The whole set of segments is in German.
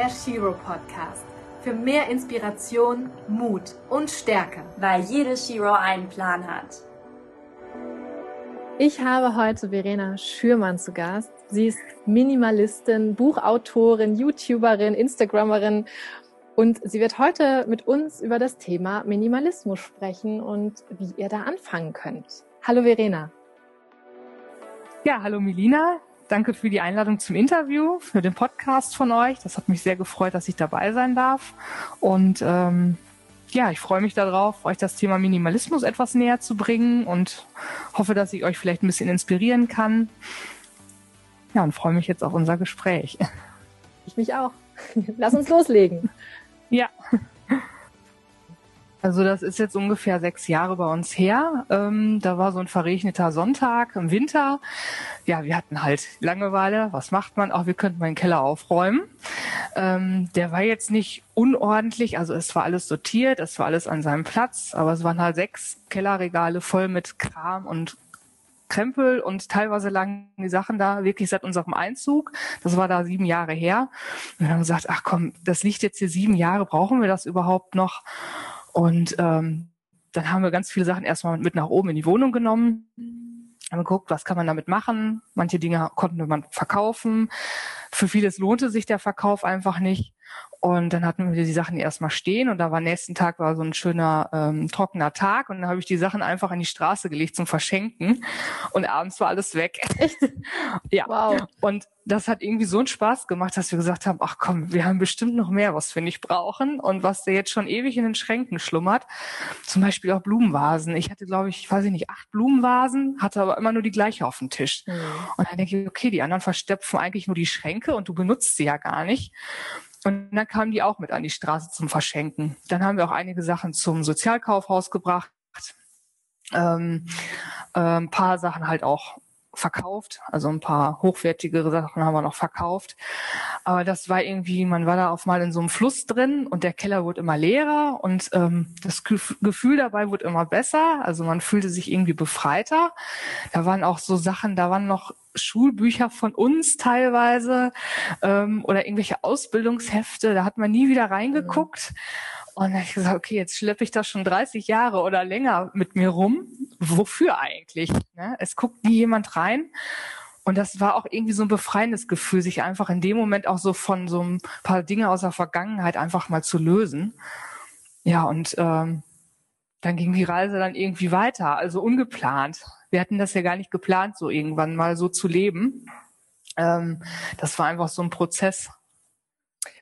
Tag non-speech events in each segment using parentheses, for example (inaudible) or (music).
der Shiro Podcast. Für mehr Inspiration, Mut und Stärke. Weil jede Shiro einen Plan hat. Ich habe heute Verena Schürmann zu Gast. Sie ist Minimalistin, Buchautorin, YouTuberin, Instagrammerin und sie wird heute mit uns über das Thema Minimalismus sprechen und wie ihr da anfangen könnt. Hallo Verena. Ja, hallo Melina. Danke für die Einladung zum Interview, für den Podcast von euch. Das hat mich sehr gefreut, dass ich dabei sein darf. Und ähm, ja, ich freue mich darauf, euch das Thema Minimalismus etwas näher zu bringen und hoffe, dass ich euch vielleicht ein bisschen inspirieren kann. Ja, und freue mich jetzt auf unser Gespräch. Ich mich auch. Lass uns loslegen. Ja. Also das ist jetzt ungefähr sechs Jahre bei uns her. Ähm, da war so ein verregneter Sonntag im Winter. Ja, wir hatten halt Langeweile. Was macht man? Auch wir könnten meinen Keller aufräumen. Ähm, der war jetzt nicht unordentlich, also es war alles sortiert, es war alles an seinem Platz, aber es waren halt sechs Kellerregale voll mit Kram und Krempel und teilweise lagen die Sachen da wirklich seit unserem Einzug. Das war da sieben Jahre her. Und wir haben gesagt, ach komm, das liegt jetzt hier sieben Jahre, brauchen wir das überhaupt noch? Und ähm, dann haben wir ganz viele Sachen erstmal mit nach oben in die Wohnung genommen, haben geguckt, was kann man damit machen. Manche Dinge konnte man verkaufen. Für vieles lohnte sich der Verkauf einfach nicht. Und dann hatten wir die Sachen erstmal stehen und da war nächsten Tag war so ein schöner ähm, trockener Tag und dann habe ich die Sachen einfach an die Straße gelegt zum Verschenken und abends war alles weg. Echt? (laughs) ja. Wow. Und das hat irgendwie so einen Spaß gemacht, dass wir gesagt haben, ach komm, wir haben bestimmt noch mehr, was wir nicht brauchen und was da jetzt schon ewig in den Schränken schlummert. Zum Beispiel auch Blumenvasen. Ich hatte, glaube ich, weiß ich nicht, acht Blumenvasen, hatte aber immer nur die gleiche auf dem Tisch. Mhm. Und dann denke ich, okay, die anderen verstopfen eigentlich nur die Schränke und du benutzt sie ja gar nicht. Und dann kamen die auch mit an die Straße zum Verschenken. Dann haben wir auch einige Sachen zum Sozialkaufhaus gebracht. Ähm, äh, ein paar Sachen halt auch verkauft, also ein paar hochwertigere Sachen haben wir noch verkauft. Aber das war irgendwie, man war da auf mal in so einem Fluss drin und der Keller wurde immer leerer und ähm, das Gefühl dabei wurde immer besser. Also man fühlte sich irgendwie befreiter. Da waren auch so Sachen, da waren noch Schulbücher von uns teilweise ähm, oder irgendwelche Ausbildungshefte, da hat man nie wieder reingeguckt. Mhm. Und dann habe ich gesagt, okay, jetzt schleppe ich das schon 30 Jahre oder länger mit mir rum. Wofür eigentlich? Ne? Es guckt nie jemand rein. Und das war auch irgendwie so ein befreiendes Gefühl, sich einfach in dem Moment auch so von so ein paar Dinge aus der Vergangenheit einfach mal zu lösen. Ja, und ähm, dann ging die Reise dann irgendwie weiter, also ungeplant. Wir hatten das ja gar nicht geplant, so irgendwann mal so zu leben. Ähm, das war einfach so ein Prozess.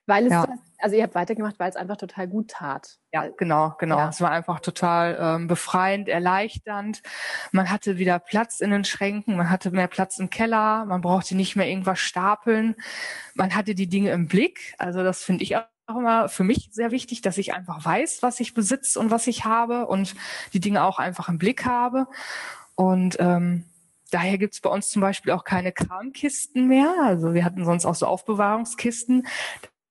Weil es, ja. Also ihr habt weitergemacht, weil es einfach total gut tat. Ja, genau, genau. Ja. Es war einfach total ähm, befreiend, erleichternd. Man hatte wieder Platz in den Schränken, man hatte mehr Platz im Keller, man brauchte nicht mehr irgendwas stapeln. Man hatte die Dinge im Blick. Also das finde ich auch immer für mich sehr wichtig, dass ich einfach weiß, was ich besitze und was ich habe und die Dinge auch einfach im Blick habe. Und ähm, daher gibt's bei uns zum Beispiel auch keine Kramkisten mehr. Also wir hatten sonst auch so Aufbewahrungskisten.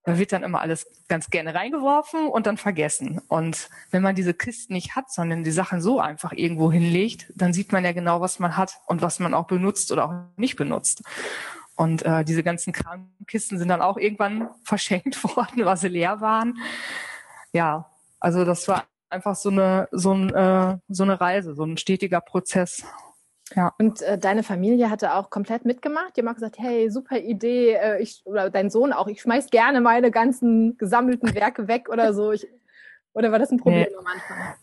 Da wird dann immer alles ganz gerne reingeworfen und dann vergessen. Und wenn man diese Kisten nicht hat, sondern die Sachen so einfach irgendwo hinlegt, dann sieht man ja genau, was man hat und was man auch benutzt oder auch nicht benutzt. Und äh, diese ganzen Kramkisten sind dann auch irgendwann (laughs) verschenkt worden, weil sie leer waren. Ja, also das war einfach so eine so, ein, äh, so eine Reise, so ein stetiger Prozess. Ja. Und äh, deine Familie hatte auch komplett mitgemacht. Die haben auch gesagt, hey, super Idee. Äh, ich, oder dein Sohn auch, ich schmeiß gerne meine ganzen gesammelten Werke weg oder so. Ich, oder war das ein Problem nee. am Anfang?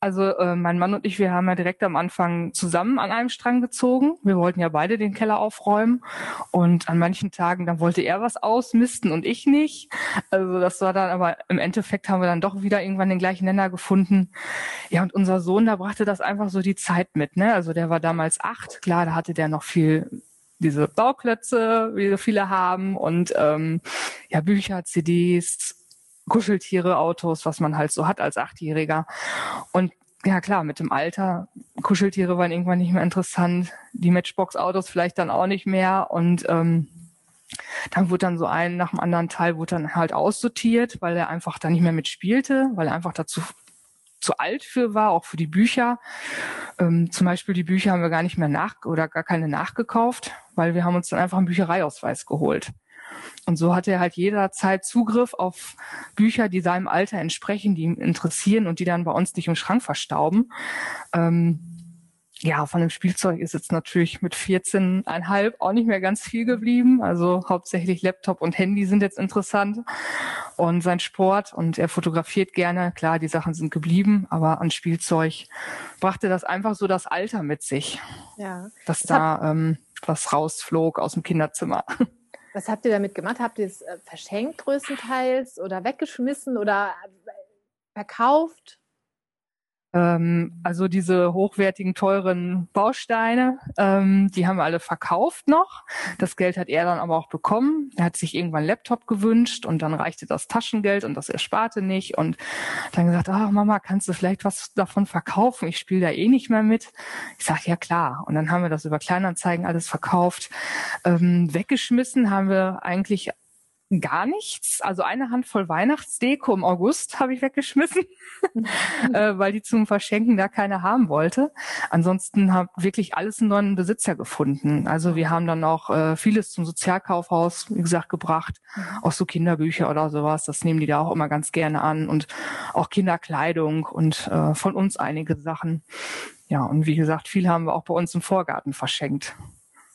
Also äh, mein Mann und ich, wir haben ja direkt am Anfang zusammen an einem Strang gezogen. Wir wollten ja beide den Keller aufräumen und an manchen Tagen, dann wollte er was ausmisten und ich nicht. Also das war dann, aber im Endeffekt haben wir dann doch wieder irgendwann den gleichen Nenner gefunden. Ja, und unser Sohn, da brachte das einfach so die Zeit mit. Ne? Also der war damals acht, klar, da hatte der noch viel diese Bauklötze, wie so viele haben und ähm, ja Bücher, CDs, Kuscheltiere, Autos, was man halt so hat als Achtjähriger. Und ja klar, mit dem Alter, Kuscheltiere waren irgendwann nicht mehr interessant, die Matchbox-Autos vielleicht dann auch nicht mehr und ähm, dann wurde dann so ein nach dem anderen Teil wurde dann halt aussortiert, weil er einfach da nicht mehr mitspielte, weil er einfach dazu zu alt für war, auch für die Bücher. Ähm, zum Beispiel die Bücher haben wir gar nicht mehr nach oder gar keine nachgekauft, weil wir haben uns dann einfach einen Büchereiausweis geholt. Und so hat er halt jederzeit Zugriff auf Bücher, die seinem Alter entsprechen, die ihn interessieren und die dann bei uns nicht im Schrank verstauben. Ähm, ja, von dem Spielzeug ist jetzt natürlich mit 14,5 auch nicht mehr ganz viel geblieben. Also hauptsächlich Laptop und Handy sind jetzt interessant. Und sein Sport und er fotografiert gerne. Klar, die Sachen sind geblieben, aber an Spielzeug brachte das einfach so das Alter mit sich. Ja. Dass das da ähm, was rausflog aus dem Kinderzimmer. (laughs) Was habt ihr damit gemacht? Habt ihr es äh, verschenkt größtenteils oder weggeschmissen oder äh, verkauft? Ähm, also diese hochwertigen, teuren Bausteine, ähm, die haben wir alle verkauft noch. Das Geld hat er dann aber auch bekommen. Er hat sich irgendwann einen Laptop gewünscht und dann reichte das Taschengeld und das ersparte nicht. Und dann gesagt, ach Mama, kannst du vielleicht was davon verkaufen? Ich spiele da eh nicht mehr mit. Ich sage, ja klar. Und dann haben wir das über Kleinanzeigen alles verkauft. Ähm, weggeschmissen haben wir eigentlich gar nichts. Also eine Handvoll Weihnachtsdeko im August habe ich weggeschmissen, (laughs) äh, weil die zum Verschenken da keine haben wollte. Ansonsten habe wirklich alles einen neuen Besitzer gefunden. Also wir haben dann auch äh, vieles zum Sozialkaufhaus, wie gesagt, gebracht. Mhm. Auch so Kinderbücher oder sowas. Das nehmen die da auch immer ganz gerne an. Und auch Kinderkleidung und äh, von uns einige Sachen. Ja, und wie gesagt, viel haben wir auch bei uns im Vorgarten verschenkt.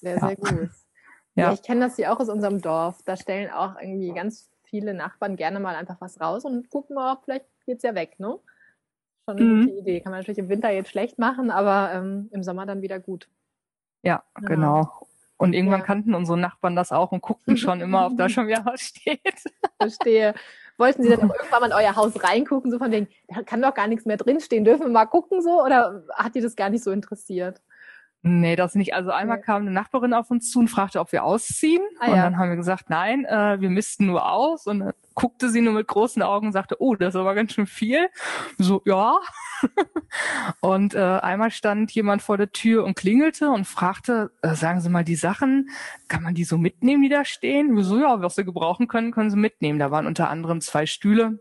Sehr, sehr ja. gut. Ja. ja ich kenne das hier auch aus unserem Dorf. Da stellen auch irgendwie ganz viele Nachbarn gerne mal einfach was raus und gucken mal, vielleicht geht's ja weg, ne? Schon eine mhm. gute Idee. Kann man natürlich im Winter jetzt schlecht machen, aber ähm, im Sommer dann wieder gut. Ja, genau. genau. Und irgendwann ja. kannten unsere Nachbarn das auch und guckten schon immer, ob da (laughs) schon wieder was steht. Verstehe. Wollten Sie dann auch irgendwann mal in euer Haus reingucken, so von wegen, da kann doch gar nichts mehr drinstehen, dürfen wir mal gucken so? Oder hat die das gar nicht so interessiert? Nee, das nicht. Also einmal okay. kam eine Nachbarin auf uns zu und fragte, ob wir ausziehen. Ah, und ja. dann haben wir gesagt, nein, äh, wir missten nur aus. Und dann guckte sie nur mit großen Augen und sagte, oh, das ist aber ganz schön viel. So, ja. (laughs) und äh, einmal stand jemand vor der Tür und klingelte und fragte, äh, sagen Sie mal, die Sachen, kann man die so mitnehmen, die da stehen? Wir so, ja, was Sie gebrauchen können, können Sie mitnehmen. Da waren unter anderem zwei Stühle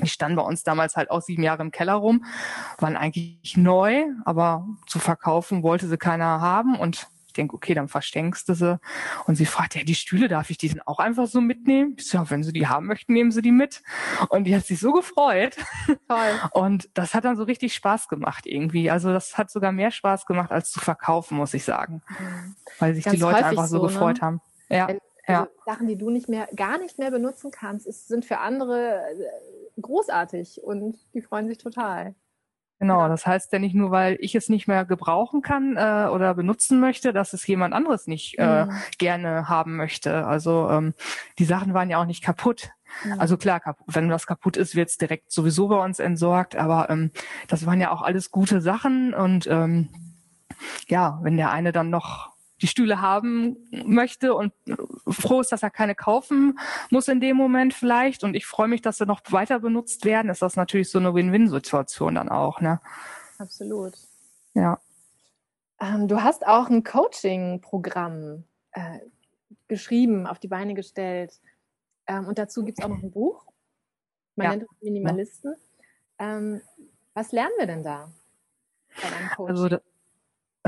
die standen bei uns damals halt auch sieben Jahre im Keller rum, waren eigentlich neu, aber zu verkaufen wollte sie keiner haben und ich denke, okay, dann verschenkst du sie. Und sie fragt, ja, die Stühle, darf ich die denn auch einfach so mitnehmen? Ich so, ja, wenn sie die haben möchten, nehmen sie die mit. Und die hat sich so gefreut. Toll. Und das hat dann so richtig Spaß gemacht irgendwie. Also das hat sogar mehr Spaß gemacht, als zu verkaufen, muss ich sagen. Mhm. Weil sich Ganz die Leute einfach so, so ne? gefreut ne? haben. Ja. Wenn, also ja. Sachen, die du nicht mehr, gar nicht mehr benutzen kannst, ist, sind für andere großartig und die freuen sich total. Genau, das heißt ja nicht nur, weil ich es nicht mehr gebrauchen kann äh, oder benutzen möchte, dass es jemand anderes nicht äh, mhm. gerne haben möchte. Also ähm, die Sachen waren ja auch nicht kaputt. Mhm. Also klar, wenn was kaputt ist, wird es direkt sowieso bei uns entsorgt, aber ähm, das waren ja auch alles gute Sachen und ähm, ja, wenn der eine dann noch die Stühle haben möchte und froh ist, dass er keine kaufen muss in dem Moment vielleicht. Und ich freue mich, dass sie noch weiter benutzt werden. Ist das natürlich so eine Win-Win-Situation dann auch, ne? Absolut. Ja. Ähm, du hast auch ein Coaching-Programm äh, geschrieben, auf die Beine gestellt. Ähm, und dazu gibt es auch noch ein Buch. Man ja. nennt es Minimalisten. Ähm, was lernen wir denn da? Also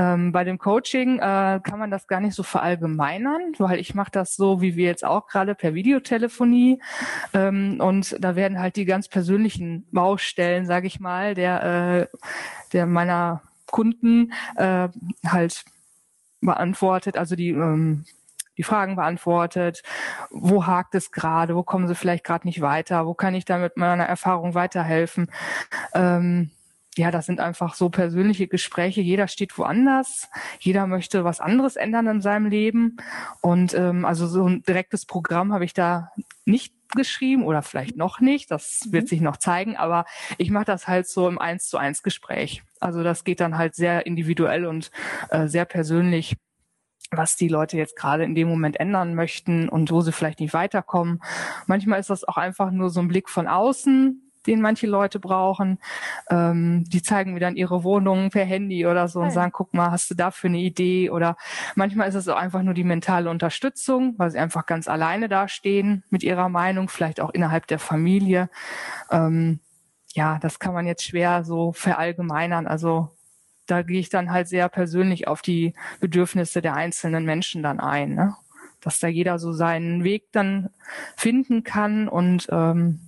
ähm, bei dem Coaching äh, kann man das gar nicht so verallgemeinern, weil ich mache das so, wie wir jetzt auch gerade per Videotelefonie. Ähm, und da werden halt die ganz persönlichen Baustellen, sage ich mal, der, äh, der meiner Kunden äh, halt beantwortet, also die ähm, die Fragen beantwortet, wo hakt es gerade, wo kommen sie vielleicht gerade nicht weiter, wo kann ich da mit meiner Erfahrung weiterhelfen. Ähm, ja, das sind einfach so persönliche Gespräche. Jeder steht woanders, jeder möchte was anderes ändern in seinem Leben. Und ähm, also so ein direktes Programm habe ich da nicht geschrieben oder vielleicht noch nicht. Das wird mhm. sich noch zeigen. Aber ich mache das halt so im Eins zu eins Gespräch. Also das geht dann halt sehr individuell und äh, sehr persönlich was die Leute jetzt gerade in dem Moment ändern möchten und wo sie vielleicht nicht weiterkommen. Manchmal ist das auch einfach nur so ein Blick von außen, den manche Leute brauchen. Ähm, die zeigen mir dann ihre Wohnungen per Handy oder so und sagen, guck mal, hast du dafür eine Idee? Oder manchmal ist es auch einfach nur die mentale Unterstützung, weil sie einfach ganz alleine dastehen mit ihrer Meinung, vielleicht auch innerhalb der Familie. Ähm, ja, das kann man jetzt schwer so verallgemeinern. Also da gehe ich dann halt sehr persönlich auf die Bedürfnisse der einzelnen Menschen dann ein. Ne? dass da jeder so seinen Weg dann finden kann und ähm,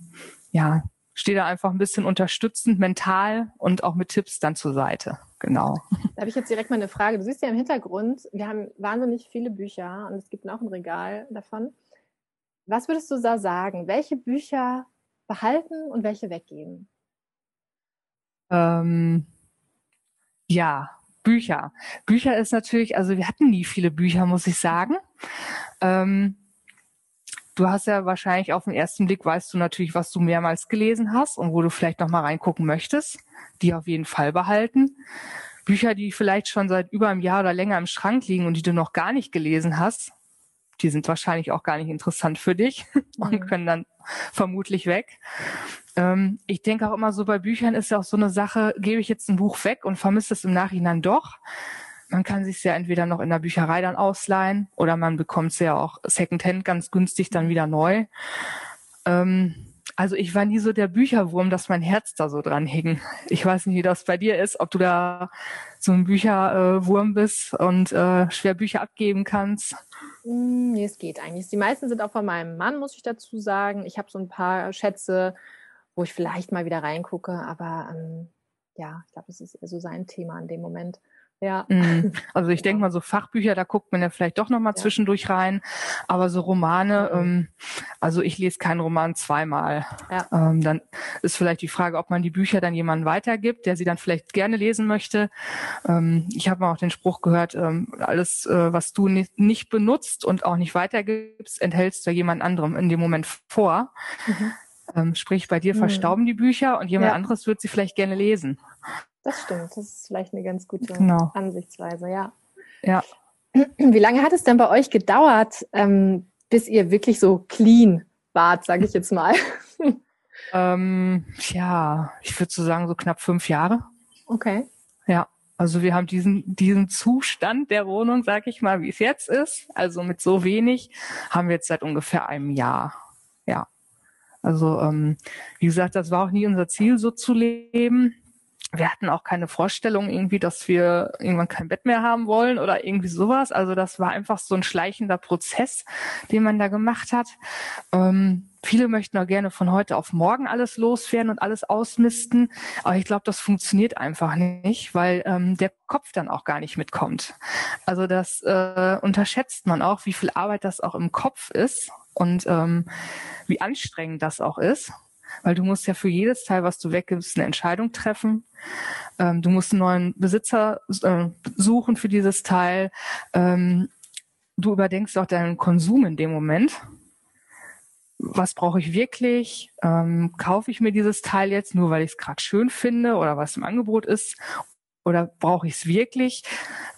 ja, stehe da einfach ein bisschen unterstützend mental und auch mit Tipps dann zur Seite. Genau. Da habe ich jetzt direkt mal eine Frage. Du siehst ja im Hintergrund, wir haben wahnsinnig viele Bücher und es gibt auch ein Regal davon. Was würdest du da sagen? Welche Bücher behalten und welche weggeben? Ähm, ja, Bücher. Bücher ist natürlich, also wir hatten nie viele Bücher, muss ich sagen. Ähm, du hast ja wahrscheinlich auf den ersten Blick weißt du natürlich, was du mehrmals gelesen hast und wo du vielleicht noch mal reingucken möchtest. Die auf jeden Fall behalten. Bücher, die vielleicht schon seit über einem Jahr oder länger im Schrank liegen und die du noch gar nicht gelesen hast, die sind wahrscheinlich auch gar nicht interessant für dich (laughs) und mhm. können dann vermutlich weg. Ähm, ich denke auch immer so bei Büchern ist ja auch so eine Sache, gebe ich jetzt ein Buch weg und vermisse es im Nachhinein doch. Man kann sich ja entweder noch in der Bücherei dann ausleihen oder man bekommt es ja auch Secondhand ganz günstig dann wieder neu. Ähm, also ich war nie so der Bücherwurm, dass mein Herz da so dran hing. Ich weiß nicht, wie das bei dir ist, ob du da so ein Bücherwurm bist und äh, schwer Bücher abgeben kannst. Hm, nee, es geht eigentlich. Die meisten sind auch von meinem Mann, muss ich dazu sagen. Ich habe so ein paar Schätze, wo ich vielleicht mal wieder reingucke, aber ähm, ja, ich glaube, es ist eher so sein Thema in dem Moment. Ja. Mhm. (laughs) Also ich denke mal, so Fachbücher, da guckt man ja vielleicht doch nochmal ja. zwischendurch rein. Aber so Romane, mhm. ähm, also ich lese keinen Roman zweimal. Ja. Ähm, dann ist vielleicht die Frage, ob man die Bücher dann jemandem weitergibt, der sie dann vielleicht gerne lesen möchte. Ähm, ich habe mal auch den Spruch gehört, ähm, alles, äh, was du nicht, benutzt und auch nicht weitergibst, enthältst du jemand anderem in dem Moment vor. Mhm. Ähm, sprich, bei dir mhm. verstauben die Bücher und jemand ja. anderes wird sie vielleicht gerne lesen. Das stimmt. Das ist vielleicht eine ganz gute genau. Ansichtsweise, ja. Ja. Wie lange hat es denn bei euch gedauert, ähm, bis ihr wirklich so clean wart, sage ich jetzt mal? ähm, ja, ich würde so sagen, so knapp fünf Jahre. Okay. Ja. Also wir haben diesen, diesen Zustand der Wohnung, sag ich mal, wie es jetzt ist, also mit so wenig, haben wir jetzt seit ungefähr einem Jahr. Ja. Also ähm, wie gesagt, das war auch nie unser Ziel, so zu leben wir hatten auch keine Vorstellung irgendwie, dass wir irgendwann kein Bett mehr haben wollen oder irgendwie sowas. Also das war einfach so ein schleichender Prozess, den man da gemacht hat. Ähm, viele möchten auch gerne von heute auf morgen alles loswerden und alles ausmisten. Aber ich glaube, das funktioniert einfach nicht, weil ähm, der Kopf dann auch gar nicht mitkommt. Also das äh, unterschätzt man auch, wie viel Arbeit das auch im Kopf ist und ähm, wie anstrengend das auch ist weil du musst ja für jedes Teil, was du weggibst, eine Entscheidung treffen. Ähm, du musst einen neuen Besitzer äh, suchen für dieses Teil. Ähm, du überdenkst auch deinen Konsum in dem Moment. Was brauche ich wirklich? Ähm, kaufe ich mir dieses Teil jetzt nur, weil ich es gerade schön finde oder was im Angebot ist? Oder brauche ich es wirklich?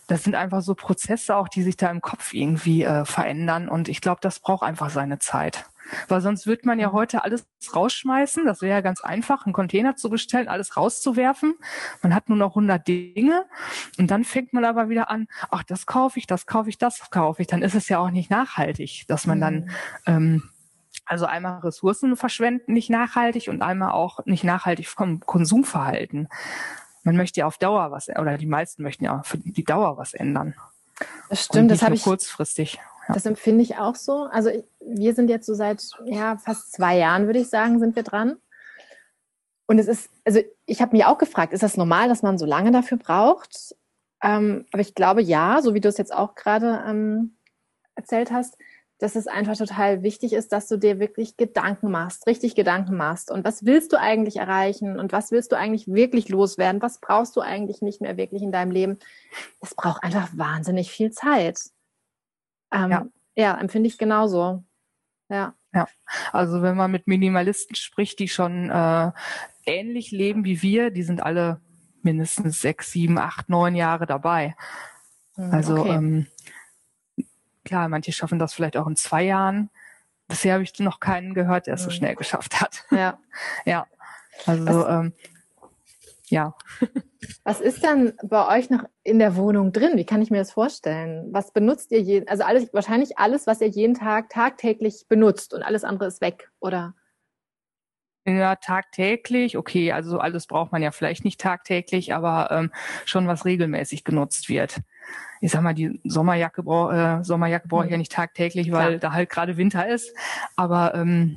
Das sind einfach so Prozesse auch, die sich da im Kopf irgendwie äh, verändern. Und ich glaube, das braucht einfach seine Zeit. Weil sonst wird man ja heute alles rausschmeißen. Das wäre ja ganz einfach, einen Container zu bestellen, alles rauszuwerfen. Man hat nur noch 100 Dinge und dann fängt man aber wieder an, ach, das kaufe ich, das kaufe ich, das kaufe ich. Dann ist es ja auch nicht nachhaltig, dass man dann mhm. ähm, also einmal Ressourcen verschwenden, nicht nachhaltig und einmal auch nicht nachhaltig vom Konsumverhalten. Man möchte ja auf Dauer was, oder die meisten möchten ja für die Dauer was ändern. Das stimmt, das habe ich kurzfristig. Das empfinde ich auch so. Also wir sind jetzt so seit ja, fast zwei Jahren, würde ich sagen, sind wir dran. Und es ist, also ich habe mich auch gefragt, ist das normal, dass man so lange dafür braucht? Ähm, aber ich glaube ja, so wie du es jetzt auch gerade ähm, erzählt hast, dass es einfach total wichtig ist, dass du dir wirklich Gedanken machst, richtig Gedanken machst. Und was willst du eigentlich erreichen? Und was willst du eigentlich wirklich loswerden? Was brauchst du eigentlich nicht mehr wirklich in deinem Leben? Es braucht einfach wahnsinnig viel Zeit. Ähm, ja. ja, empfinde ich genauso. Ja. Ja, also wenn man mit Minimalisten spricht, die schon äh, ähnlich leben wie wir, die sind alle mindestens sechs, sieben, acht, neun Jahre dabei. Hm, also okay. ähm, klar, manche schaffen das vielleicht auch in zwei Jahren. Bisher habe ich noch keinen gehört, der es so hm. schnell geschafft hat. Ja. (laughs) ja. Also ähm, ja. Was ist denn bei euch noch in der Wohnung drin? Wie kann ich mir das vorstellen? Was benutzt ihr jeden, also alles, wahrscheinlich alles, was ihr jeden Tag tagtäglich benutzt und alles andere ist weg, oder? Ja, tagtäglich, okay, also alles braucht man ja vielleicht nicht tagtäglich, aber ähm, schon was regelmäßig genutzt wird. ich sag mal, die Sommerjacke, brauch, äh, Sommerjacke brauche ich ja nicht tagtäglich, weil Klar. da halt gerade Winter ist. Aber ähm,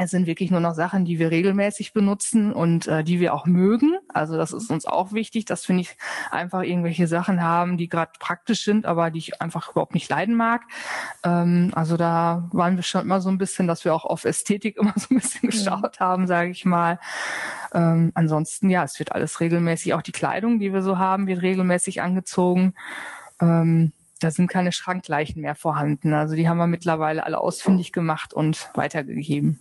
es sind wirklich nur noch Sachen, die wir regelmäßig benutzen und äh, die wir auch mögen. Also das ist uns auch wichtig, dass wir nicht einfach irgendwelche Sachen haben, die gerade praktisch sind, aber die ich einfach überhaupt nicht leiden mag. Ähm, also da waren wir schon immer so ein bisschen, dass wir auch auf Ästhetik (laughs) immer so ein bisschen geschaut haben, sage ich mal. Ähm, ansonsten, ja, es wird alles regelmäßig, auch die Kleidung, die wir so haben, wird regelmäßig angezogen. Ähm, da sind keine Schrankleichen mehr vorhanden. Also die haben wir mittlerweile alle ausfindig gemacht und weitergegeben.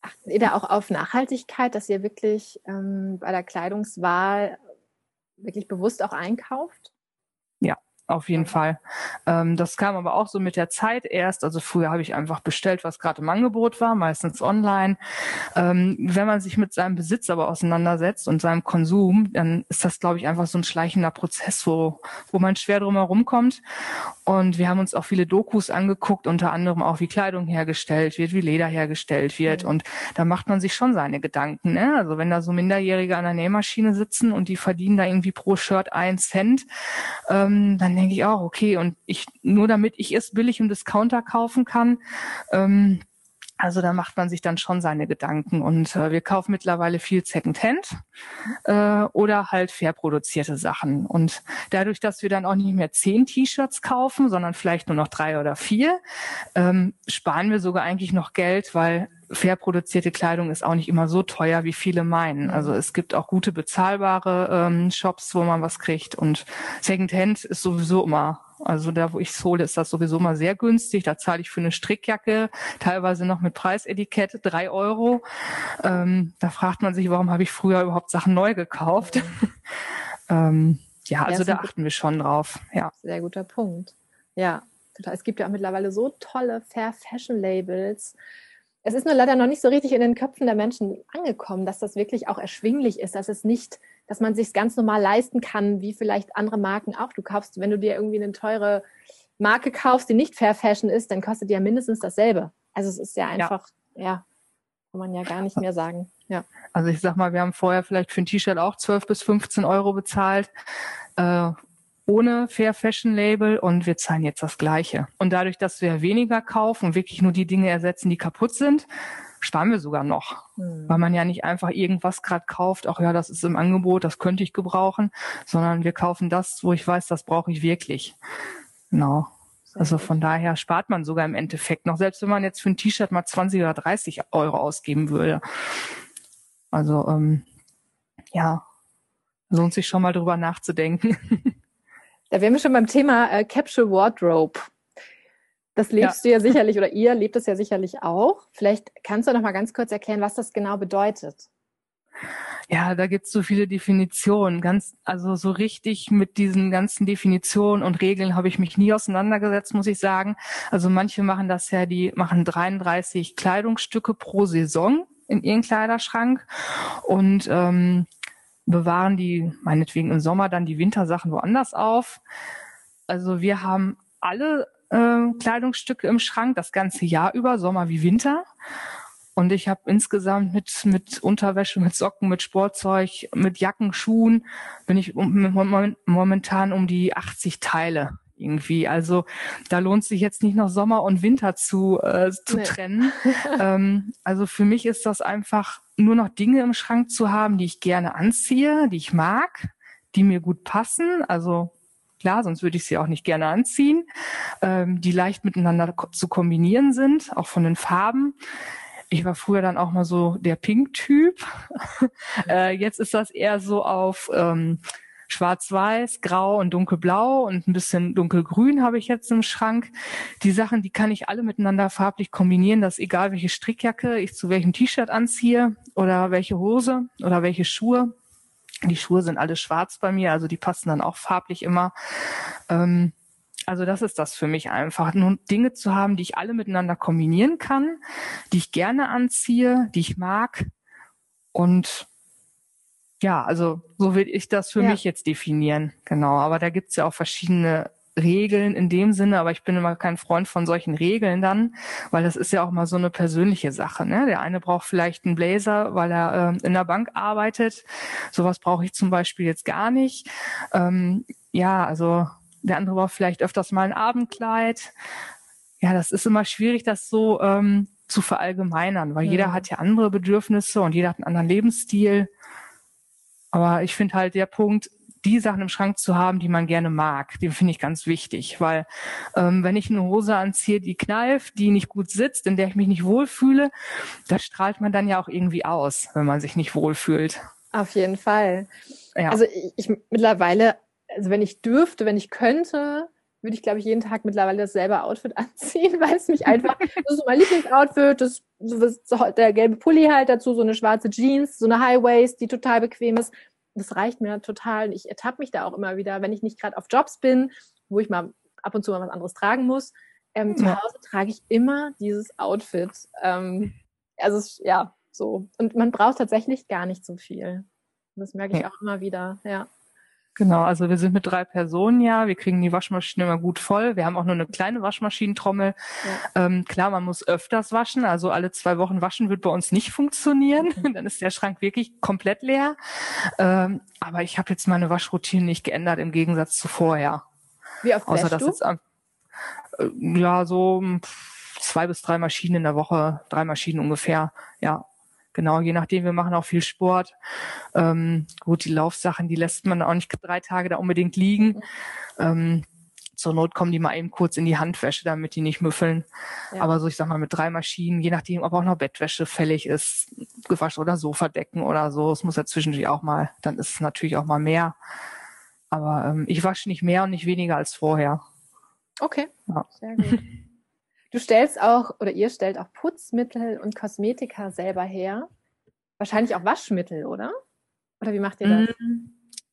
Achtet ihr da auch auf Nachhaltigkeit, dass ihr wirklich ähm, bei der Kleidungswahl wirklich bewusst auch einkauft? Auf jeden Fall. Ähm, das kam aber auch so mit der Zeit erst. Also früher habe ich einfach bestellt, was gerade im Angebot war, meistens online. Ähm, wenn man sich mit seinem Besitz aber auseinandersetzt und seinem Konsum, dann ist das, glaube ich, einfach so ein schleichender Prozess, wo, wo man schwer drum herum kommt. Und wir haben uns auch viele Dokus angeguckt, unter anderem auch, wie Kleidung hergestellt wird, wie Leder hergestellt wird. Mhm. Und da macht man sich schon seine Gedanken. Ne? Also wenn da so Minderjährige an der Nähmaschine sitzen und die verdienen da irgendwie pro Shirt ein Cent, ähm, dann denke ich auch, okay, und ich, nur damit ich es billig im Discounter kaufen kann, ähm, also da macht man sich dann schon seine Gedanken und äh, wir kaufen mittlerweile viel Secondhand äh, oder halt fair produzierte Sachen. Und dadurch, dass wir dann auch nicht mehr zehn T-Shirts kaufen, sondern vielleicht nur noch drei oder vier, ähm, sparen wir sogar eigentlich noch Geld, weil fair produzierte Kleidung ist auch nicht immer so teuer, wie viele meinen. Mhm. Also es gibt auch gute bezahlbare ähm, Shops, wo man was kriegt und Secondhand ist sowieso immer also da, wo ich es hole, ist das sowieso mal sehr günstig. Da zahle ich für eine Strickjacke teilweise noch mit Preisetikett drei Euro. Ähm, da fragt man sich, warum habe ich früher überhaupt Sachen neu gekauft? Mhm. (laughs) ähm, ja, also ja, da achten wir schon drauf. Ja. Sehr guter Punkt. Ja, total. Es gibt ja auch mittlerweile so tolle Fair Fashion Labels. Es ist nur leider noch nicht so richtig in den Köpfen der Menschen angekommen, dass das wirklich auch erschwinglich ist, dass es nicht dass man sich ganz normal leisten kann, wie vielleicht andere Marken auch. Du kaufst, wenn du dir irgendwie eine teure Marke kaufst, die nicht Fair Fashion ist, dann kostet die ja mindestens dasselbe. Also es ist ja einfach, ja, ja kann man ja gar nicht mehr sagen. Ja. Also ich sag mal, wir haben vorher vielleicht für ein T-Shirt auch 12 bis 15 Euro bezahlt. Äh, ohne Fair Fashion Label und wir zahlen jetzt das Gleiche. Und dadurch, dass wir weniger kaufen und wirklich nur die Dinge ersetzen, die kaputt sind, sparen wir sogar noch, mhm. weil man ja nicht einfach irgendwas gerade kauft, ach ja, das ist im Angebot, das könnte ich gebrauchen, sondern wir kaufen das, wo ich weiß, das brauche ich wirklich. Genau. Also von daher spart man sogar im Endeffekt noch, selbst wenn man jetzt für ein T-Shirt mal 20 oder 30 Euro ausgeben würde. Also ähm, ja, lohnt sich schon mal drüber nachzudenken. (laughs) Da wären wir schon beim Thema äh, Capsule Wardrobe. Das lebst ja. du ja sicherlich oder ihr lebt es ja sicherlich auch. Vielleicht kannst du noch mal ganz kurz erklären, was das genau bedeutet. Ja, da gibt's so viele Definitionen. Ganz, also so richtig mit diesen ganzen Definitionen und Regeln habe ich mich nie auseinandergesetzt, muss ich sagen. Also manche machen das ja, die machen 33 Kleidungsstücke pro Saison in ihren Kleiderschrank und ähm, bewahren die meinetwegen im Sommer dann die Wintersachen woanders auf. Also wir haben alle äh, Kleidungsstücke im Schrank, das ganze Jahr über, Sommer wie Winter. Und ich habe insgesamt mit, mit Unterwäsche, mit Socken, mit Sportzeug, mit Jacken, Schuhen, bin ich momentan um die 80 Teile irgendwie. Also da lohnt sich jetzt nicht noch Sommer und Winter zu, äh, zu nee. trennen. (laughs) ähm, also für mich ist das einfach nur noch Dinge im Schrank zu haben, die ich gerne anziehe, die ich mag, die mir gut passen. Also klar, sonst würde ich sie auch nicht gerne anziehen, ähm, die leicht miteinander zu kombinieren sind, auch von den Farben. Ich war früher dann auch mal so der Pink-Typ. (laughs) äh, jetzt ist das eher so auf ähm, Schwarz-Weiß, Grau und Dunkelblau und ein bisschen Dunkelgrün habe ich jetzt im Schrank. Die Sachen, die kann ich alle miteinander farblich kombinieren, dass egal welche Strickjacke ich zu welchem T-Shirt anziehe oder welche Hose oder welche Schuhe, die Schuhe sind alle schwarz bei mir, also die passen dann auch farblich immer. Ähm, also das ist das für mich einfach. Nur Dinge zu haben, die ich alle miteinander kombinieren kann, die ich gerne anziehe, die ich mag. Und ja, also so will ich das für ja. mich jetzt definieren. Genau. Aber da gibt's ja auch verschiedene Regeln in dem Sinne, aber ich bin immer kein Freund von solchen Regeln dann, weil das ist ja auch mal so eine persönliche Sache. Ne? Der eine braucht vielleicht einen Blazer, weil er äh, in der Bank arbeitet. Sowas brauche ich zum Beispiel jetzt gar nicht. Ähm, ja, also der andere braucht vielleicht öfters mal ein Abendkleid. Ja, das ist immer schwierig, das so ähm, zu verallgemeinern, weil mhm. jeder hat ja andere Bedürfnisse und jeder hat einen anderen Lebensstil. Aber ich finde halt der Punkt, die Sachen im Schrank zu haben, die man gerne mag, den finde ich ganz wichtig, weil ähm, wenn ich eine Hose anziehe, die kneift, die nicht gut sitzt, in der ich mich nicht wohlfühle, das strahlt man dann ja auch irgendwie aus, wenn man sich nicht wohlfühlt. Auf jeden Fall. Ja. Also ich, ich mittlerweile, also wenn ich dürfte, wenn ich könnte, würde ich, glaube ich, jeden Tag mittlerweile dasselbe Outfit (laughs) anziehen, weil es mich einfach, das ist so mein Lieblingsoutfit, das, so, der gelbe Pulli halt dazu, so eine schwarze Jeans, so eine High Waist, die total bequem ist. Das reicht mir total. Ich ertappe mich da auch immer wieder, wenn ich nicht gerade auf Jobs bin, wo ich mal ab und zu mal was anderes tragen muss. Ähm, zu Hause trage ich immer dieses Outfit. Ähm, also ja, so. Und man braucht tatsächlich gar nicht so viel. Das merke ich ja. auch immer wieder, ja. Genau, also wir sind mit drei Personen ja, wir kriegen die Waschmaschine immer gut voll. Wir haben auch nur eine kleine Waschmaschinentrommel. Ja. Ähm, klar, man muss öfters waschen, also alle zwei Wochen waschen wird bei uns nicht funktionieren. Mhm. (laughs) Dann ist der Schrank wirklich komplett leer. Ähm, aber ich habe jetzt meine Waschroutine nicht geändert im Gegensatz zu vorher. Wie oft Außer, dass du? Jetzt, äh, ja, so zwei bis drei Maschinen in der Woche, drei Maschinen ungefähr, ja. Genau, je nachdem, wir machen auch viel Sport. Ähm, gut, die Laufsachen, die lässt man auch nicht drei Tage da unbedingt liegen. Ähm, zur Not kommen die mal eben kurz in die Handwäsche, damit die nicht müffeln. Ja. Aber so, ich sag mal, mit drei Maschinen, je nachdem, ob auch noch Bettwäsche fällig ist, gewaschen oder Sofadecken oder so, es muss ja zwischendurch auch mal, dann ist es natürlich auch mal mehr. Aber ähm, ich wasche nicht mehr und nicht weniger als vorher. Okay, ja. sehr gut. Du stellst auch, oder ihr stellt auch Putzmittel und Kosmetika selber her. Wahrscheinlich auch Waschmittel, oder? Oder wie macht ihr das? Mm,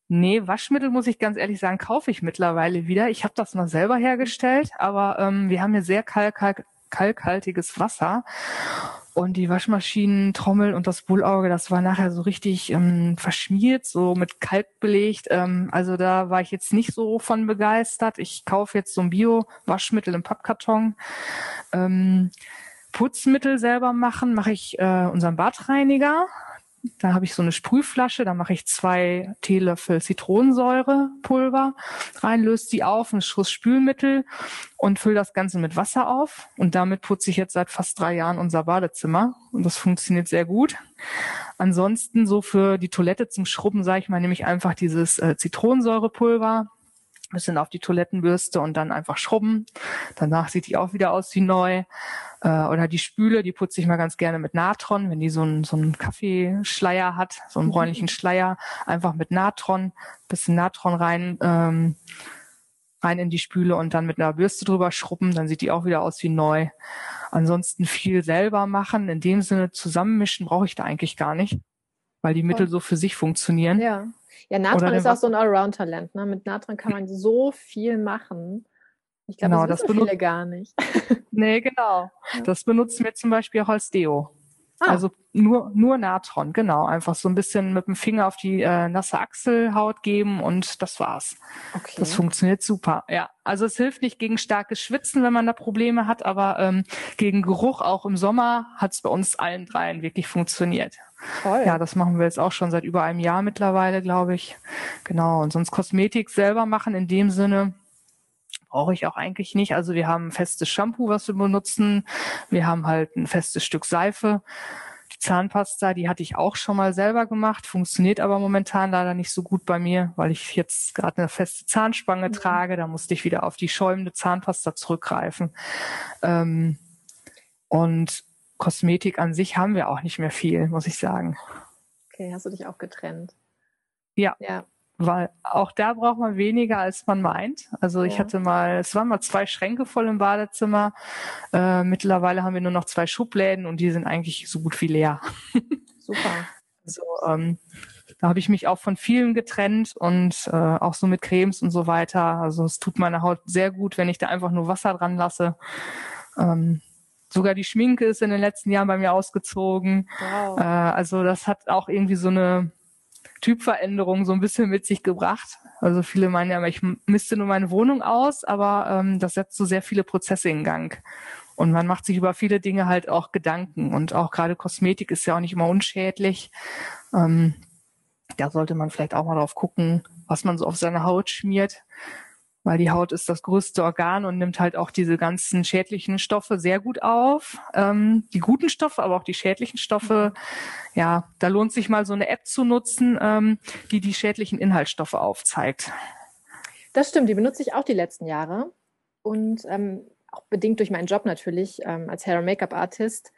nee, Waschmittel muss ich ganz ehrlich sagen, kaufe ich mittlerweile wieder. Ich habe das mal selber hergestellt, aber ähm, wir haben hier sehr kalk, kalk, kalkhaltiges Wasser und die Waschmaschinentrommel und das Bullauge, das war nachher so richtig ähm, verschmiert, so mit Kalk belegt. Ähm, also da war ich jetzt nicht so von begeistert. Ich kaufe jetzt so ein Bio-Waschmittel im Pappkarton. Ähm, Putzmittel selber machen, mache ich äh, unseren Badreiniger. Da habe ich so eine Sprühflasche, da mache ich zwei Teelöffel Zitronensäurepulver rein, löse die auf, ein Schuss Spülmittel und fülle das Ganze mit Wasser auf. Und damit putze ich jetzt seit fast drei Jahren unser Badezimmer und das funktioniert sehr gut. Ansonsten so für die Toilette zum Schrubben, sage ich mal, nehme ich einfach dieses äh, Zitronensäurepulver, bisschen auf die Toilettenbürste und dann einfach schrubben. Danach sieht die auch wieder aus wie neu. Äh, oder die Spüle, die putze ich mal ganz gerne mit Natron, wenn die so einen so einen Kaffeeschleier hat, so einen mhm. bräunlichen Schleier, einfach mit Natron, bisschen Natron rein, ähm, rein in die Spüle und dann mit einer Bürste drüber schrubben, dann sieht die auch wieder aus wie neu. Ansonsten viel selber machen, in dem Sinne zusammenmischen brauche ich da eigentlich gar nicht, weil die Mittel so für sich funktionieren. Ja. Ja, Natron ist auch so ein Allround-Talent. Ne? Mit Natron kann man so viel machen. Ich glaube, genau, das, das viele gar nicht. nee, genau. (laughs) Ja. Das benutzen wir zum Beispiel auch als Deo. Ah. Also nur, nur Natron, genau. Einfach so ein bisschen mit dem Finger auf die äh, nasse Achselhaut geben und das war's. Okay. Das funktioniert super. Ja, also es hilft nicht gegen starkes Schwitzen, wenn man da Probleme hat, aber ähm, gegen Geruch auch im Sommer hat es bei uns allen dreien wirklich funktioniert. Toll. Ja, das machen wir jetzt auch schon seit über einem Jahr mittlerweile, glaube ich. Genau. Und sonst Kosmetik selber machen in dem Sinne brauche ich auch eigentlich nicht. Also wir haben ein festes Shampoo, was wir benutzen. Wir haben halt ein festes Stück Seife. Die Zahnpasta, die hatte ich auch schon mal selber gemacht, funktioniert aber momentan leider nicht so gut bei mir, weil ich jetzt gerade eine feste Zahnspange mhm. trage. Da musste ich wieder auf die schäumende Zahnpasta zurückgreifen. Ähm, und Kosmetik an sich haben wir auch nicht mehr viel, muss ich sagen. Okay, hast du dich auch getrennt? Ja. Ja weil auch da braucht man weniger, als man meint. Also ja. ich hatte mal, es waren mal zwei Schränke voll im Badezimmer. Äh, mittlerweile haben wir nur noch zwei Schubläden und die sind eigentlich so gut wie leer. (laughs) Super. Also ähm, da habe ich mich auch von vielen getrennt und äh, auch so mit Cremes und so weiter. Also es tut meiner Haut sehr gut, wenn ich da einfach nur Wasser dran lasse. Ähm, sogar die Schminke ist in den letzten Jahren bei mir ausgezogen. Wow. Äh, also das hat auch irgendwie so eine Typveränderung so ein bisschen mit sich gebracht. Also viele meinen ja, ich misste nur meine Wohnung aus, aber ähm, das setzt so sehr viele Prozesse in Gang. Und man macht sich über viele Dinge halt auch Gedanken. Und auch gerade Kosmetik ist ja auch nicht immer unschädlich. Ähm, da sollte man vielleicht auch mal drauf gucken, was man so auf seine Haut schmiert. Weil die Haut ist das größte Organ und nimmt halt auch diese ganzen schädlichen Stoffe sehr gut auf. Ähm, die guten Stoffe, aber auch die schädlichen Stoffe. Ja, da lohnt sich mal so eine App zu nutzen, ähm, die die schädlichen Inhaltsstoffe aufzeigt. Das stimmt, die benutze ich auch die letzten Jahre. Und ähm, auch bedingt durch meinen Job natürlich ähm, als Hair- und Make-up-Artist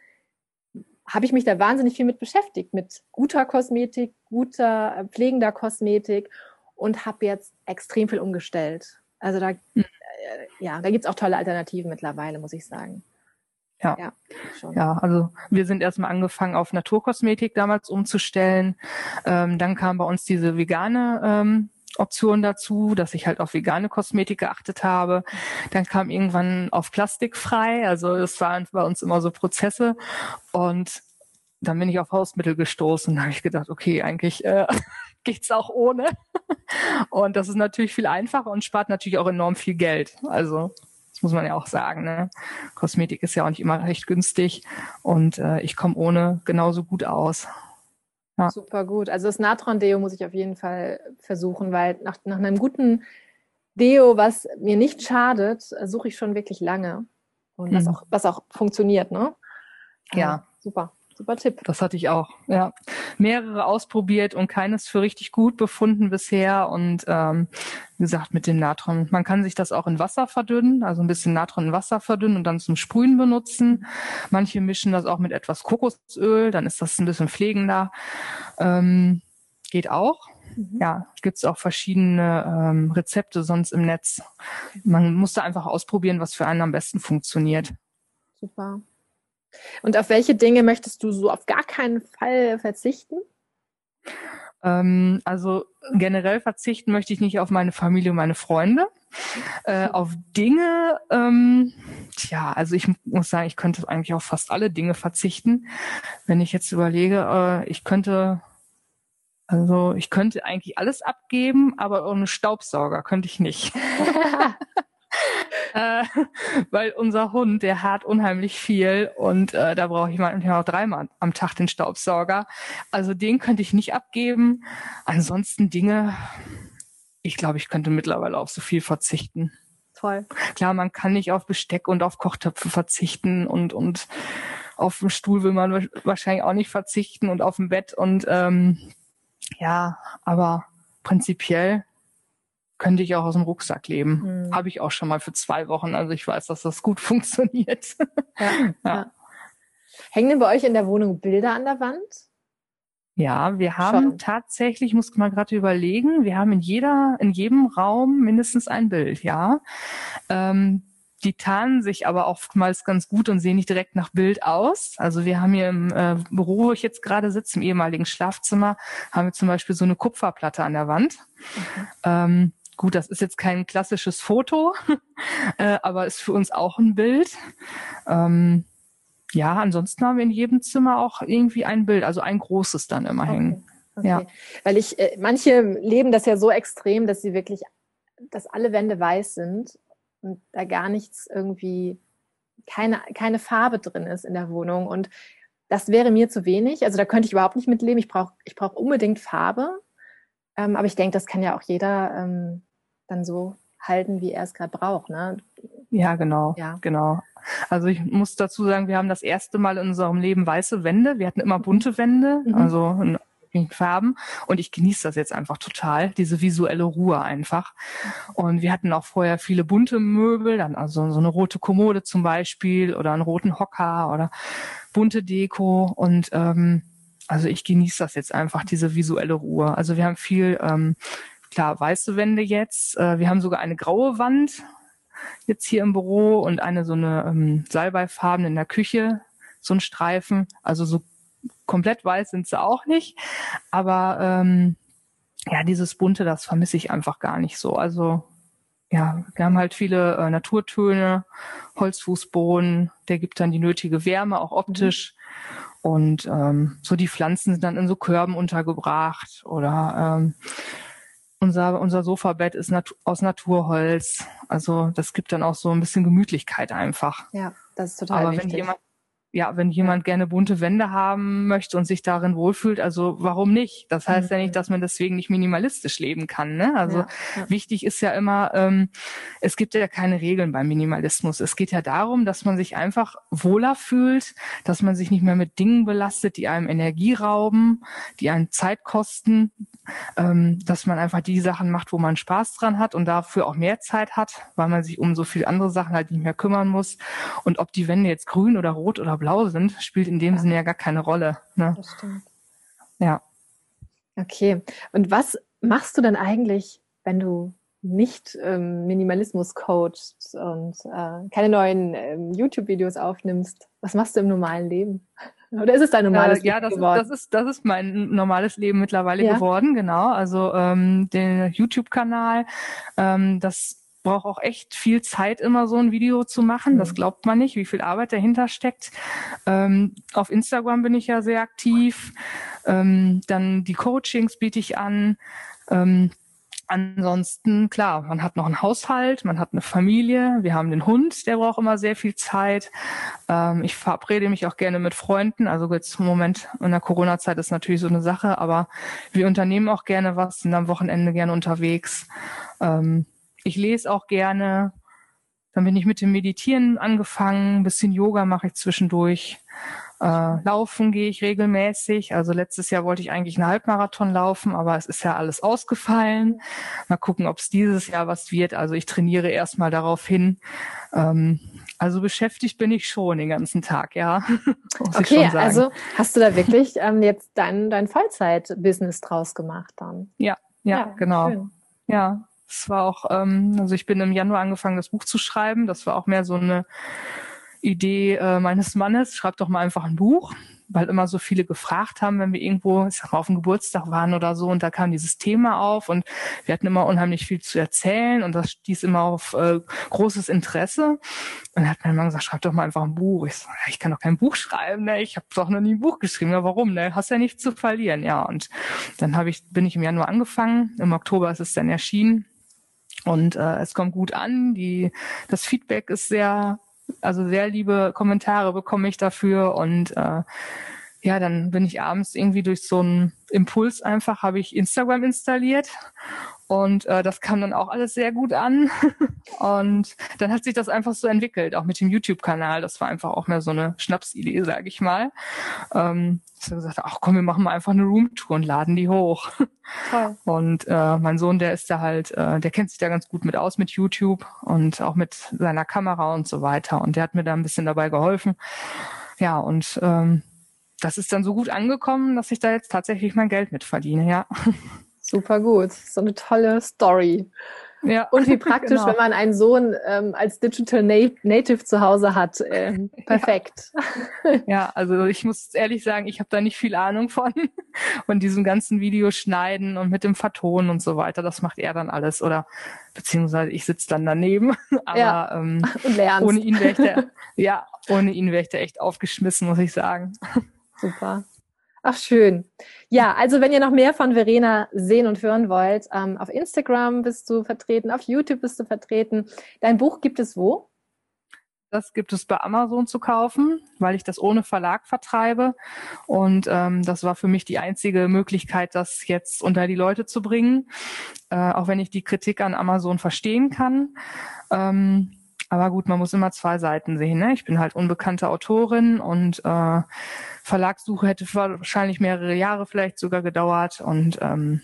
habe ich mich da wahnsinnig viel mit beschäftigt, mit guter Kosmetik, guter, äh, pflegender Kosmetik und habe jetzt extrem viel umgestellt. Also da, mhm. äh, ja, da gibt's auch tolle Alternativen mittlerweile, muss ich sagen. Ja. Ja, ja, also wir sind erstmal angefangen, auf Naturkosmetik damals umzustellen. Ähm, dann kam bei uns diese vegane ähm, Option dazu, dass ich halt auf vegane Kosmetik geachtet habe. Dann kam irgendwann auf plastikfrei. Also es waren bei uns immer so Prozesse. Und dann bin ich auf Hausmittel gestoßen. Da habe ich gedacht, okay, eigentlich äh, (laughs) geht's auch ohne. (laughs) Und das ist natürlich viel einfacher und spart natürlich auch enorm viel Geld. Also das muss man ja auch sagen. Ne? Kosmetik ist ja auch nicht immer recht günstig und äh, ich komme ohne genauso gut aus. Ja. Super gut. Also das Natron-Deo muss ich auf jeden Fall versuchen, weil nach, nach einem guten Deo, was mir nicht schadet, suche ich schon wirklich lange. Und was, mhm. auch, was auch funktioniert, ne? Ja. ja. Super. Super Tipp. Das hatte ich auch, ja. Mehrere ausprobiert und keines für richtig gut befunden bisher. Und ähm, wie gesagt, mit dem Natron. Man kann sich das auch in Wasser verdünnen, also ein bisschen Natron in Wasser verdünnen und dann zum Sprühen benutzen. Manche mischen das auch mit etwas Kokosöl, dann ist das ein bisschen pflegender. Ähm, geht auch. Mhm. Ja, gibt's auch verschiedene ähm, Rezepte sonst im Netz. Man muss da einfach ausprobieren, was für einen am besten funktioniert. Super. Und auf welche Dinge möchtest du so auf gar keinen Fall verzichten? Ähm, also generell verzichten möchte ich nicht auf meine Familie und meine Freunde. Äh, (laughs) auf Dinge, ähm, tja, also ich muss sagen, ich könnte eigentlich auf fast alle Dinge verzichten. Wenn ich jetzt überlege, äh, ich könnte also ich könnte eigentlich alles abgeben, aber ohne Staubsauger könnte ich nicht. (laughs) (laughs) äh, (laughs) weil unser Hund, der hat unheimlich viel und äh, da brauche ich manchmal auch dreimal am Tag den Staubsauger. Also den könnte ich nicht abgeben. Ansonsten Dinge, ich glaube, ich könnte mittlerweile auf so viel verzichten. Toll. Klar, man kann nicht auf Besteck und auf Kochtöpfe verzichten und und auf dem Stuhl will man wahrscheinlich auch nicht verzichten und auf dem Bett und ähm, ja, aber prinzipiell könnte ich auch aus dem Rucksack leben. Mhm. Habe ich auch schon mal für zwei Wochen. Also ich weiß, dass das gut (laughs) funktioniert. Ja, ja. ja. Hängen denn bei euch in der Wohnung Bilder an der Wand? Ja, wir haben schon. tatsächlich, muss mal gerade überlegen, wir haben in jeder, in jedem Raum mindestens ein Bild, ja. Ähm, die tarnen sich aber oftmals ganz gut und sehen nicht direkt nach Bild aus. Also wir haben hier im äh, Büro, wo ich jetzt gerade sitze, im ehemaligen Schlafzimmer, haben wir zum Beispiel so eine Kupferplatte an der Wand. Mhm. Ähm, Gut, das ist jetzt kein klassisches Foto, (laughs) äh, aber ist für uns auch ein Bild. Ähm, ja, ansonsten haben wir in jedem Zimmer auch irgendwie ein Bild, also ein großes dann immer hängen. Okay. Ja. Weil ich, äh, manche leben das ja so extrem, dass sie wirklich, dass alle Wände weiß sind und da gar nichts irgendwie, keine, keine Farbe drin ist in der Wohnung. Und das wäre mir zu wenig. Also da könnte ich überhaupt nicht mitleben. Ich brauche ich brauch unbedingt Farbe. Ähm, aber ich denke, das kann ja auch jeder ähm, dann so halten, wie er es gerade braucht. Ne? Ja, genau. Ja. Genau. Also ich muss dazu sagen, wir haben das erste Mal in unserem Leben weiße Wände. Wir hatten immer bunte Wände, mhm. also in Farben. Und ich genieße das jetzt einfach total, diese visuelle Ruhe einfach. Und wir hatten auch vorher viele bunte Möbel, dann also so eine rote Kommode zum Beispiel oder einen roten Hocker oder bunte Deko. Und ähm, also ich genieße das jetzt einfach, diese visuelle Ruhe. Also wir haben viel ähm, klar, weiße Wände jetzt. Äh, wir haben sogar eine graue Wand jetzt hier im Büro und eine so eine ähm, Salbeifarben in der Küche, so ein Streifen. Also so komplett weiß sind sie auch nicht. Aber ähm, ja, dieses Bunte, das vermisse ich einfach gar nicht so. Also ja, wir haben halt viele äh, Naturtöne, Holzfußboden, der gibt dann die nötige Wärme, auch optisch. Mhm. Und ähm, so die Pflanzen sind dann in so Körben untergebracht oder ähm, unser, unser Sofabett ist nat aus Naturholz. Also das gibt dann auch so ein bisschen Gemütlichkeit einfach. Ja, das ist total Aber wichtig. wenn jemand ja, wenn jemand gerne bunte Wände haben möchte und sich darin wohlfühlt, also warum nicht? Das heißt mhm. ja nicht, dass man deswegen nicht minimalistisch leben kann. Ne? Also ja, ja. wichtig ist ja immer, ähm, es gibt ja keine Regeln beim Minimalismus. Es geht ja darum, dass man sich einfach wohler fühlt, dass man sich nicht mehr mit Dingen belastet, die einem Energie rauben, die einen Zeit kosten, ähm, dass man einfach die Sachen macht, wo man Spaß dran hat und dafür auch mehr Zeit hat, weil man sich um so viele andere Sachen halt nicht mehr kümmern muss. Und ob die Wände jetzt grün oder rot oder blau blau sind, spielt in dem ja. Sinne ja gar keine Rolle. Ne? Das stimmt. Ja. Okay. Und was machst du denn eigentlich, wenn du nicht ähm, Minimalismus coachst und äh, keine neuen ähm, YouTube-Videos aufnimmst? Was machst du im normalen Leben? (laughs) Oder ist es dein normales äh, Leben? Ja, das, geworden? Ist, das, ist, das ist mein normales Leben mittlerweile ja. geworden, genau. Also ähm, den YouTube-Kanal, ähm, das braucht auch echt viel Zeit, immer so ein Video zu machen. Das mhm. glaubt man nicht, wie viel Arbeit dahinter steckt. Ähm, auf Instagram bin ich ja sehr aktiv. Ähm, dann die Coachings biete ich an. Ähm, ansonsten, klar, man hat noch einen Haushalt, man hat eine Familie, wir haben den Hund, der braucht immer sehr viel Zeit. Ähm, ich verabrede mich auch gerne mit Freunden. Also jetzt im Moment in der Corona-Zeit ist natürlich so eine Sache, aber wir unternehmen auch gerne was, sind am Wochenende gerne unterwegs. Ähm, ich lese auch gerne. Dann bin ich mit dem Meditieren angefangen. Ein bisschen Yoga mache ich zwischendurch. Äh, laufen gehe ich regelmäßig. Also letztes Jahr wollte ich eigentlich einen Halbmarathon laufen, aber es ist ja alles ausgefallen. Mal gucken, ob es dieses Jahr was wird. Also ich trainiere erstmal darauf hin. Ähm, also beschäftigt bin ich schon den ganzen Tag, ja. (laughs) okay, also hast du da wirklich ähm, jetzt dein, dein Vollzeit-Business draus gemacht dann? Ja, ja, ja genau. Schön. Ja, es war auch, ähm, also ich bin im Januar angefangen, das Buch zu schreiben. Das war auch mehr so eine Idee äh, meines Mannes. Schreib doch mal einfach ein Buch, weil immer so viele gefragt haben, wenn wir irgendwo, ich sag mal, auf dem Geburtstag waren oder so, und da kam dieses Thema auf und wir hatten immer unheimlich viel zu erzählen und das stieß immer auf äh, großes Interesse. Und dann hat mein Mann gesagt, schreib doch mal einfach ein Buch. Ich so, ja, ich kann doch kein Buch schreiben, ne? Ich habe doch noch nie ein Buch geschrieben. Ja, warum? Ne? Hast ja nichts zu verlieren, ja. Und dann habe ich, bin ich im Januar angefangen. Im Oktober ist es dann erschienen. Und äh, es kommt gut an. Die, das Feedback ist sehr, also sehr liebe Kommentare bekomme ich dafür. Und äh, ja, dann bin ich abends irgendwie durch so einen Impuls einfach, habe ich Instagram installiert und äh, das kam dann auch alles sehr gut an. (laughs) und dann hat sich das einfach so entwickelt, auch mit dem YouTube-Kanal. Das war einfach auch mehr so eine Schnapsidee, sage ich mal. Ähm, ich habe gesagt, ach komm, wir machen mal einfach eine Roomtour und laden die hoch. Toll. (laughs) Und äh, mein Sohn, der ist da halt, äh, der kennt sich da ganz gut mit aus mit YouTube und auch mit seiner Kamera und so weiter. Und der hat mir da ein bisschen dabei geholfen. Ja, und ähm, das ist dann so gut angekommen, dass ich da jetzt tatsächlich mein Geld mit verdiene, ja. (laughs) Super gut. So eine tolle Story. Ja. Und wie (laughs) praktisch, genau. wenn man einen Sohn ähm, als Digital Native zu Hause hat. Ähm, (laughs) perfekt. Ja. (laughs) ja. also ich muss ehrlich sagen, ich habe da nicht viel Ahnung von. Und diesem ganzen Video schneiden und mit dem Vertonen und so weiter, das macht er dann alles. Oder beziehungsweise ich sitze dann daneben. Aber ja. ähm, ohne ihn wäre ich da, ja, ohne ihn wäre ich da echt aufgeschmissen, muss ich sagen. Super. Ach, schön. Ja, also wenn ihr noch mehr von Verena sehen und hören wollt, ähm, auf Instagram bist du vertreten, auf YouTube bist du vertreten. Dein Buch gibt es wo? Das gibt es bei Amazon zu kaufen, weil ich das ohne Verlag vertreibe. Und ähm, das war für mich die einzige Möglichkeit, das jetzt unter die Leute zu bringen. Äh, auch wenn ich die Kritik an Amazon verstehen kann. Ähm, aber gut, man muss immer zwei Seiten sehen. Ne? Ich bin halt unbekannte Autorin und äh, Verlagssuche hätte wahrscheinlich mehrere Jahre vielleicht sogar gedauert. Und ähm,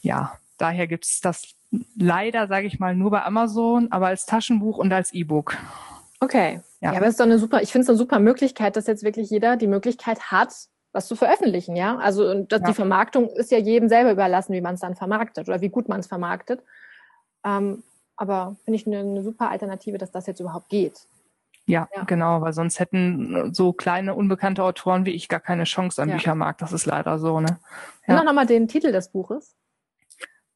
ja, daher gibt's das leider, sage ich mal, nur bei Amazon, aber als Taschenbuch und als E-Book. Okay. Ja. ja, aber es ist doch eine super, ich finde es eine super Möglichkeit, dass jetzt wirklich jeder die Möglichkeit hat, was zu veröffentlichen, ja. Also das, ja. die Vermarktung ist ja jedem selber überlassen, wie man es dann vermarktet oder wie gut man es vermarktet. Ähm, aber finde ich eine, eine super Alternative, dass das jetzt überhaupt geht. Ja, ja, genau, weil sonst hätten so kleine unbekannte Autoren wie ich gar keine Chance am ja. Büchermarkt. Das ist leider so, ne? Ja. Noch nochmal den Titel des Buches.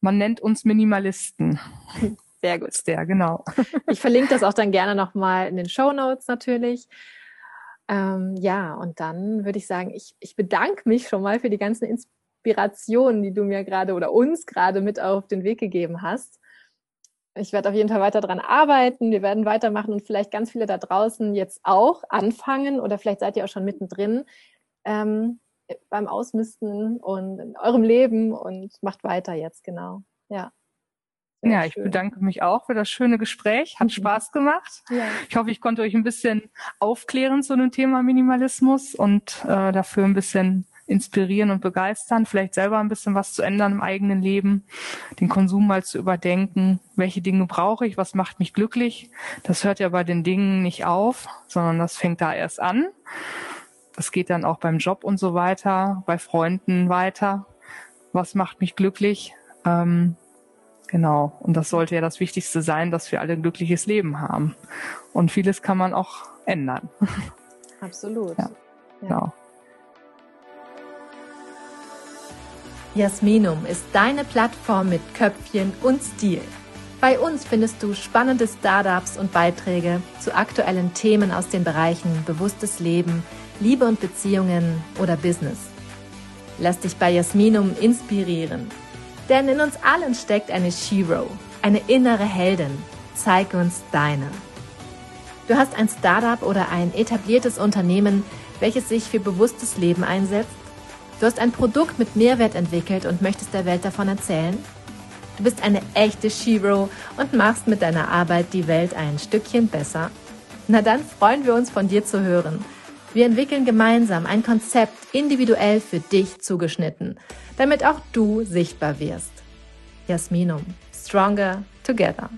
Man nennt uns Minimalisten. (laughs) Sehr gut. Der, genau. (laughs) Ich verlinke das auch dann gerne nochmal in den Show Notes natürlich. Ähm, ja, und dann würde ich sagen, ich, ich bedanke mich schon mal für die ganzen Inspirationen, die du mir gerade oder uns gerade mit auf den Weg gegeben hast. Ich werde auf jeden Fall weiter daran arbeiten. Wir werden weitermachen und vielleicht ganz viele da draußen jetzt auch anfangen oder vielleicht seid ihr auch schon mittendrin ähm, beim Ausmisten und in eurem Leben und macht weiter jetzt, genau. Ja. Sehr ja, schön. ich bedanke mich auch für das schöne Gespräch. Hat mhm. Spaß gemacht. Ja. Ich hoffe, ich konnte euch ein bisschen aufklären zu dem Thema Minimalismus und äh, dafür ein bisschen inspirieren und begeistern, vielleicht selber ein bisschen was zu ändern im eigenen Leben, den Konsum mal zu überdenken, welche Dinge brauche ich, was macht mich glücklich. Das hört ja bei den Dingen nicht auf, sondern das fängt da erst an. Das geht dann auch beim Job und so weiter, bei Freunden weiter. Was macht mich glücklich? Ähm, genau. Und das sollte ja das Wichtigste sein, dass wir alle ein glückliches Leben haben. Und vieles kann man auch ändern. (laughs) Absolut. Ja. ja. Genau. Jasminum ist deine Plattform mit Köpfchen und Stil. Bei uns findest du spannende Startups und Beiträge zu aktuellen Themen aus den Bereichen bewusstes Leben, Liebe und Beziehungen oder Business. Lass dich bei Jasminum inspirieren. Denn in uns allen steckt eine Shiro, eine innere Heldin. Zeig uns deine. Du hast ein Startup oder ein etabliertes Unternehmen, welches sich für bewusstes Leben einsetzt Du hast ein Produkt mit Mehrwert entwickelt und möchtest der Welt davon erzählen? Du bist eine echte Shiro und machst mit deiner Arbeit die Welt ein Stückchen besser? Na dann freuen wir uns von dir zu hören. Wir entwickeln gemeinsam ein Konzept individuell für dich zugeschnitten, damit auch du sichtbar wirst. Jasminum. Stronger Together.